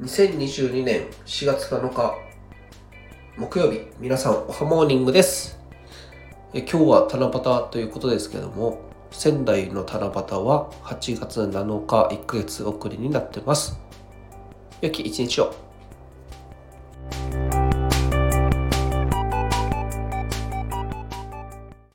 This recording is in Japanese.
2022年4月7日木曜日皆さんおはモーニングです。え今日は七夕ということですけども仙台の七夕は8月7日1ヶ月遅れになってます。良き一日を。